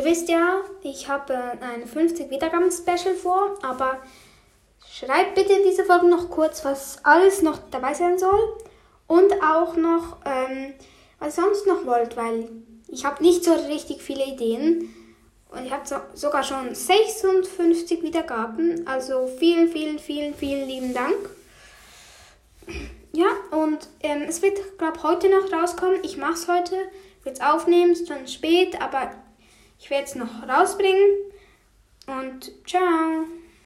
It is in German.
Ihr wisst ja, ich habe ein 50 Wiedergaben-Special vor, aber schreibt bitte diese Folge noch kurz, was alles noch dabei sein soll und auch noch, ähm, was ihr sonst noch wollt, weil ich habe nicht so richtig viele Ideen und ich habe so, sogar schon 56 Wiedergaben, also vielen, vielen, vielen, vielen lieben Dank. Ja, und ähm, es wird, glaube ich, heute noch rauskommen. Ich mache es heute, wird es aufnehmen, ist schon spät, aber ich werde es noch rausbringen. Und ciao.